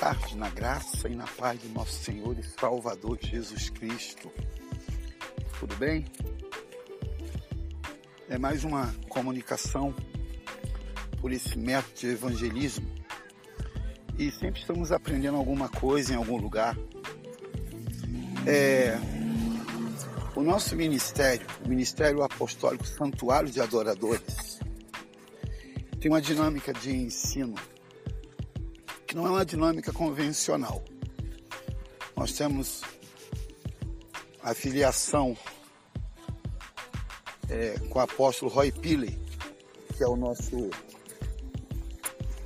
tarde, na graça e na paz do nosso Senhor e Salvador Jesus Cristo. Tudo bem? É mais uma comunicação por esse método de evangelismo e sempre estamos aprendendo alguma coisa em algum lugar. É, o nosso ministério, o Ministério Apostólico Santuário de Adoradores, tem uma dinâmica de ensino não é uma dinâmica convencional. Nós temos a filiação é, com o apóstolo Roy Pilley, que é o nosso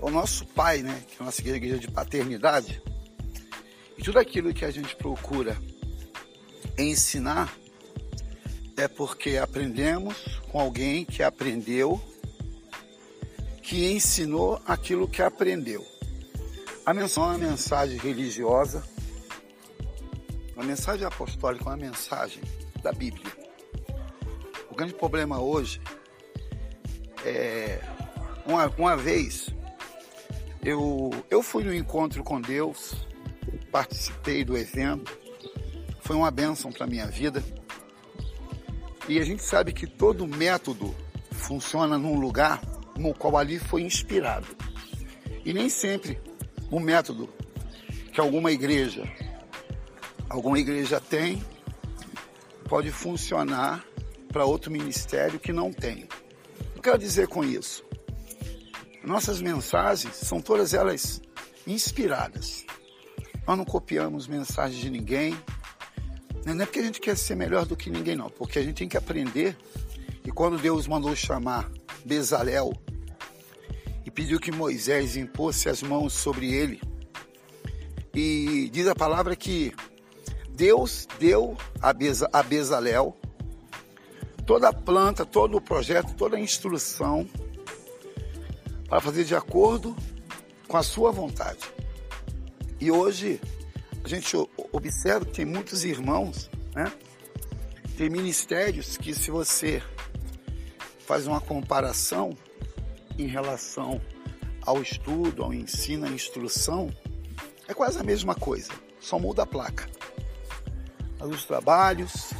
é o nosso pai, né? Que é a nossa igreja, de paternidade. E tudo aquilo que a gente procura ensinar é porque aprendemos com alguém que aprendeu, que ensinou aquilo que aprendeu. A mensagem é uma mensagem religiosa, uma mensagem apostólica, uma mensagem da Bíblia. O grande problema hoje é uma, uma vez eu, eu fui no encontro com Deus, participei do evento, foi uma bênção para a minha vida. E a gente sabe que todo método funciona num lugar no qual ali foi inspirado. E nem sempre o método que alguma igreja, alguma igreja tem, pode funcionar para outro ministério que não tem. O que eu quero dizer com isso? Nossas mensagens são todas elas inspiradas. Nós não copiamos mensagens de ninguém. Não é porque a gente quer ser melhor do que ninguém, não. Porque a gente tem que aprender. E quando Deus mandou chamar Bezalel pediu que Moisés impôsse as mãos sobre ele. E diz a palavra que Deus deu a Bezalel toda a planta, todo o projeto, toda a instrução para fazer de acordo com a sua vontade. E hoje a gente observa que tem muitos irmãos, né? Tem ministérios que se você faz uma comparação, em relação ao estudo, ao ensino, à instrução, é quase a mesma coisa, só muda a placa. Os trabalhos,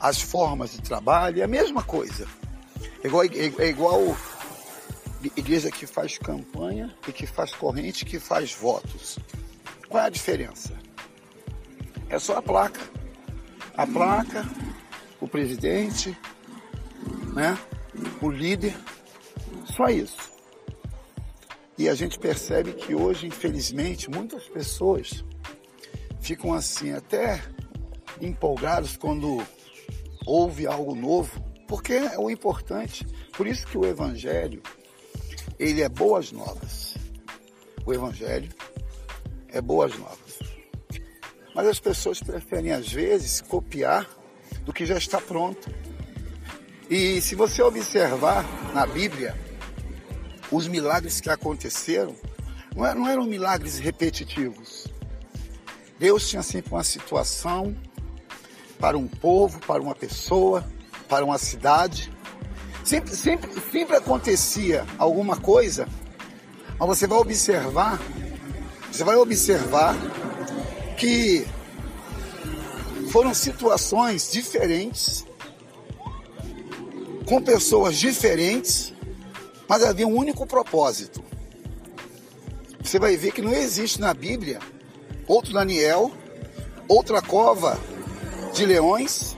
as formas de trabalho, é a mesma coisa. É igual, é, é igual igreja que faz campanha e que faz corrente, que faz votos. Qual é a diferença? É só a placa. A placa, o presidente, né? o líder só isso. E a gente percebe que hoje, infelizmente, muitas pessoas ficam assim, até empolgados quando ouve algo novo, porque é o importante. Por isso que o Evangelho, ele é boas novas. O Evangelho é boas novas. Mas as pessoas preferem, às vezes, copiar do que já está pronto. E se você observar na Bíblia, os milagres que aconteceram é, não eram milagres repetitivos. Deus tinha sempre uma situação para um povo, para uma pessoa, para uma cidade. Sempre, sempre, sempre acontecia alguma coisa, mas você vai observar, você vai observar que foram situações diferentes, com pessoas diferentes, mas havia um único propósito. Você vai ver que não existe na Bíblia outro Daniel, outra cova de leões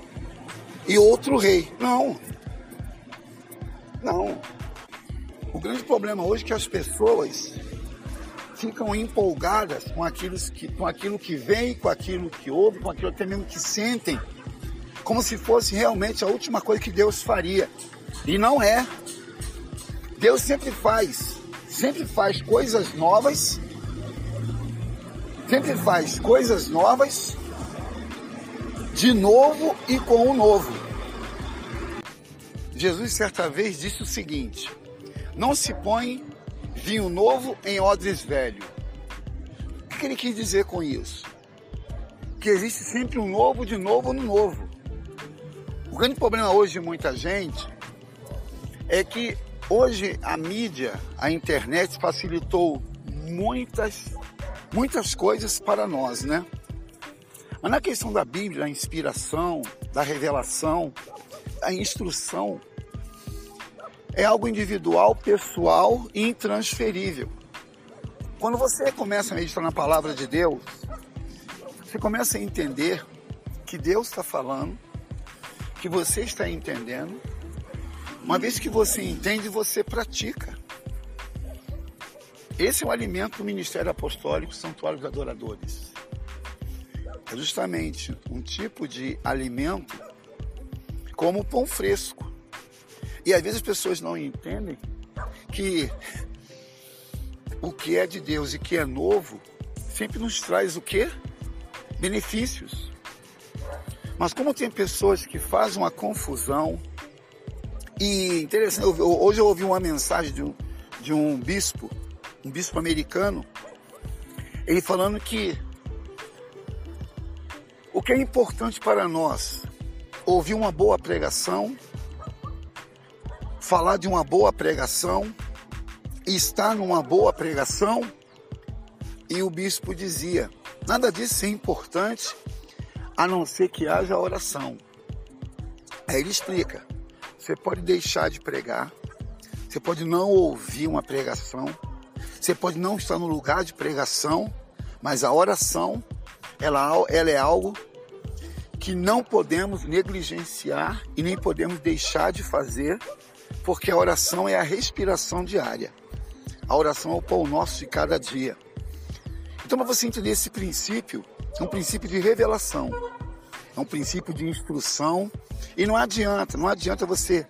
e outro rei. Não. Não. O grande problema hoje é que as pessoas ficam empolgadas com aquilo que, com aquilo que vem, com aquilo que ouve, com aquilo até mesmo que sentem, como se fosse realmente a última coisa que Deus faria. E não é. Deus sempre faz, sempre faz coisas novas, sempre faz coisas novas, de novo e com o novo. Jesus certa vez disse o seguinte: Não se põe vinho novo em odres velho. O que ele quis dizer com isso? Que existe sempre um novo de novo no novo. O grande problema hoje de muita gente é que Hoje a mídia, a internet facilitou muitas muitas coisas para nós, né? Mas na questão da Bíblia, a inspiração, da revelação, a instrução, é algo individual, pessoal e intransferível. Quando você começa a meditar na palavra de Deus, você começa a entender que Deus está falando, que você está entendendo. Uma vez que você entende, você pratica. Esse é o alimento do Ministério Apostólico Santuário dos Adoradores. É justamente um tipo de alimento como o pão fresco. E às vezes as pessoas não entendem que o que é de Deus e que é novo sempre nos traz o quê? Benefícios. Mas como tem pessoas que fazem uma confusão, e interessante, hoje eu ouvi uma mensagem de um, de um bispo, um bispo americano, ele falando que o que é importante para nós, ouvir uma boa pregação, falar de uma boa pregação, estar numa boa pregação, e o bispo dizia: nada disso é importante a não ser que haja oração. Aí ele explica: você pode deixar de pregar, você pode não ouvir uma pregação, você pode não estar no lugar de pregação, mas a oração ela, ela é algo que não podemos negligenciar e nem podemos deixar de fazer, porque a oração é a respiração diária. A oração é o pão nosso de cada dia. Então, para você entender esse princípio, é um princípio de revelação, é um princípio de instrução. E não adianta, não adianta você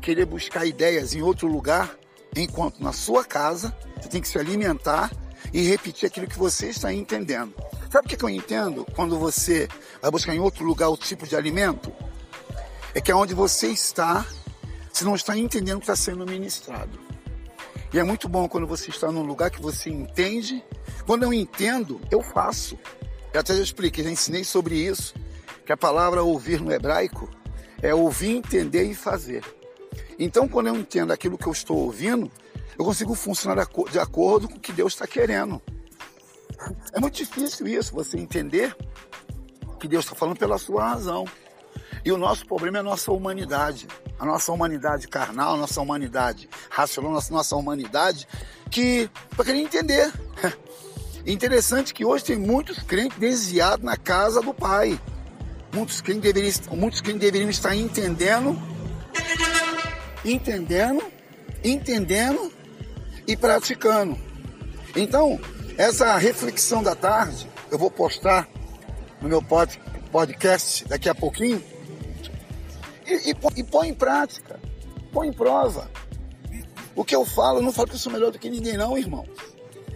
querer buscar ideias em outro lugar, enquanto na sua casa você tem que se alimentar e repetir aquilo que você está entendendo. Sabe o que eu entendo quando você vai buscar em outro lugar o tipo de alimento? É que é onde você está, você não está entendendo o que está sendo ministrado. E é muito bom quando você está num lugar que você entende. Quando eu entendo, eu faço. Eu até já expliquei, já ensinei sobre isso, que a palavra ouvir no hebraico é ouvir, entender e fazer. Então, quando eu entendo aquilo que eu estou ouvindo, eu consigo funcionar de acordo com o que Deus está querendo. É muito difícil isso, você entender que Deus está falando pela sua razão. E o nosso problema é a nossa humanidade. A nossa humanidade carnal, a nossa humanidade racional, a nossa, nossa humanidade, que para querer entender. Interessante que hoje tem muitos crentes desviados na casa do Pai. Muitos crentes deveriam, muitos crentes deveriam estar entendendo, entendendo, entendendo e praticando. Então, essa reflexão da tarde, eu vou postar no meu podcast daqui a pouquinho. E, e, e põe em prática, põe em prova. O que eu falo, eu não falo que eu sou melhor do que ninguém, não, irmão.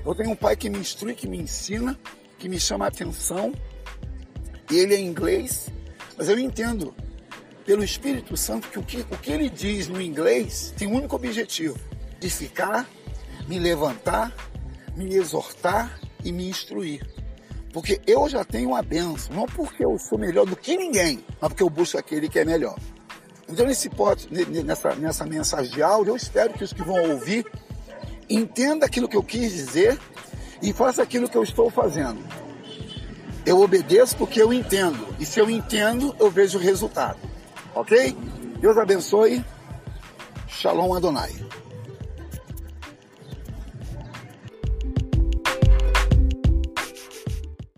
Eu tenho um pai que me instrui, que me ensina, que me chama a atenção. Ele é inglês, mas eu entendo pelo Espírito Santo que o que, o que ele diz no inglês tem um único objetivo: de ficar, me levantar me exortar e me instruir. Porque eu já tenho uma benção, não porque eu sou melhor do que ninguém, mas porque eu busco aquele que é melhor. Então, nesse, nessa, nessa mensagem de áudio, eu espero que os que vão ouvir entendam aquilo que eu quis dizer e façam aquilo que eu estou fazendo. Eu obedeço porque eu entendo. E se eu entendo, eu vejo o resultado. Ok? Deus abençoe. Shalom Adonai.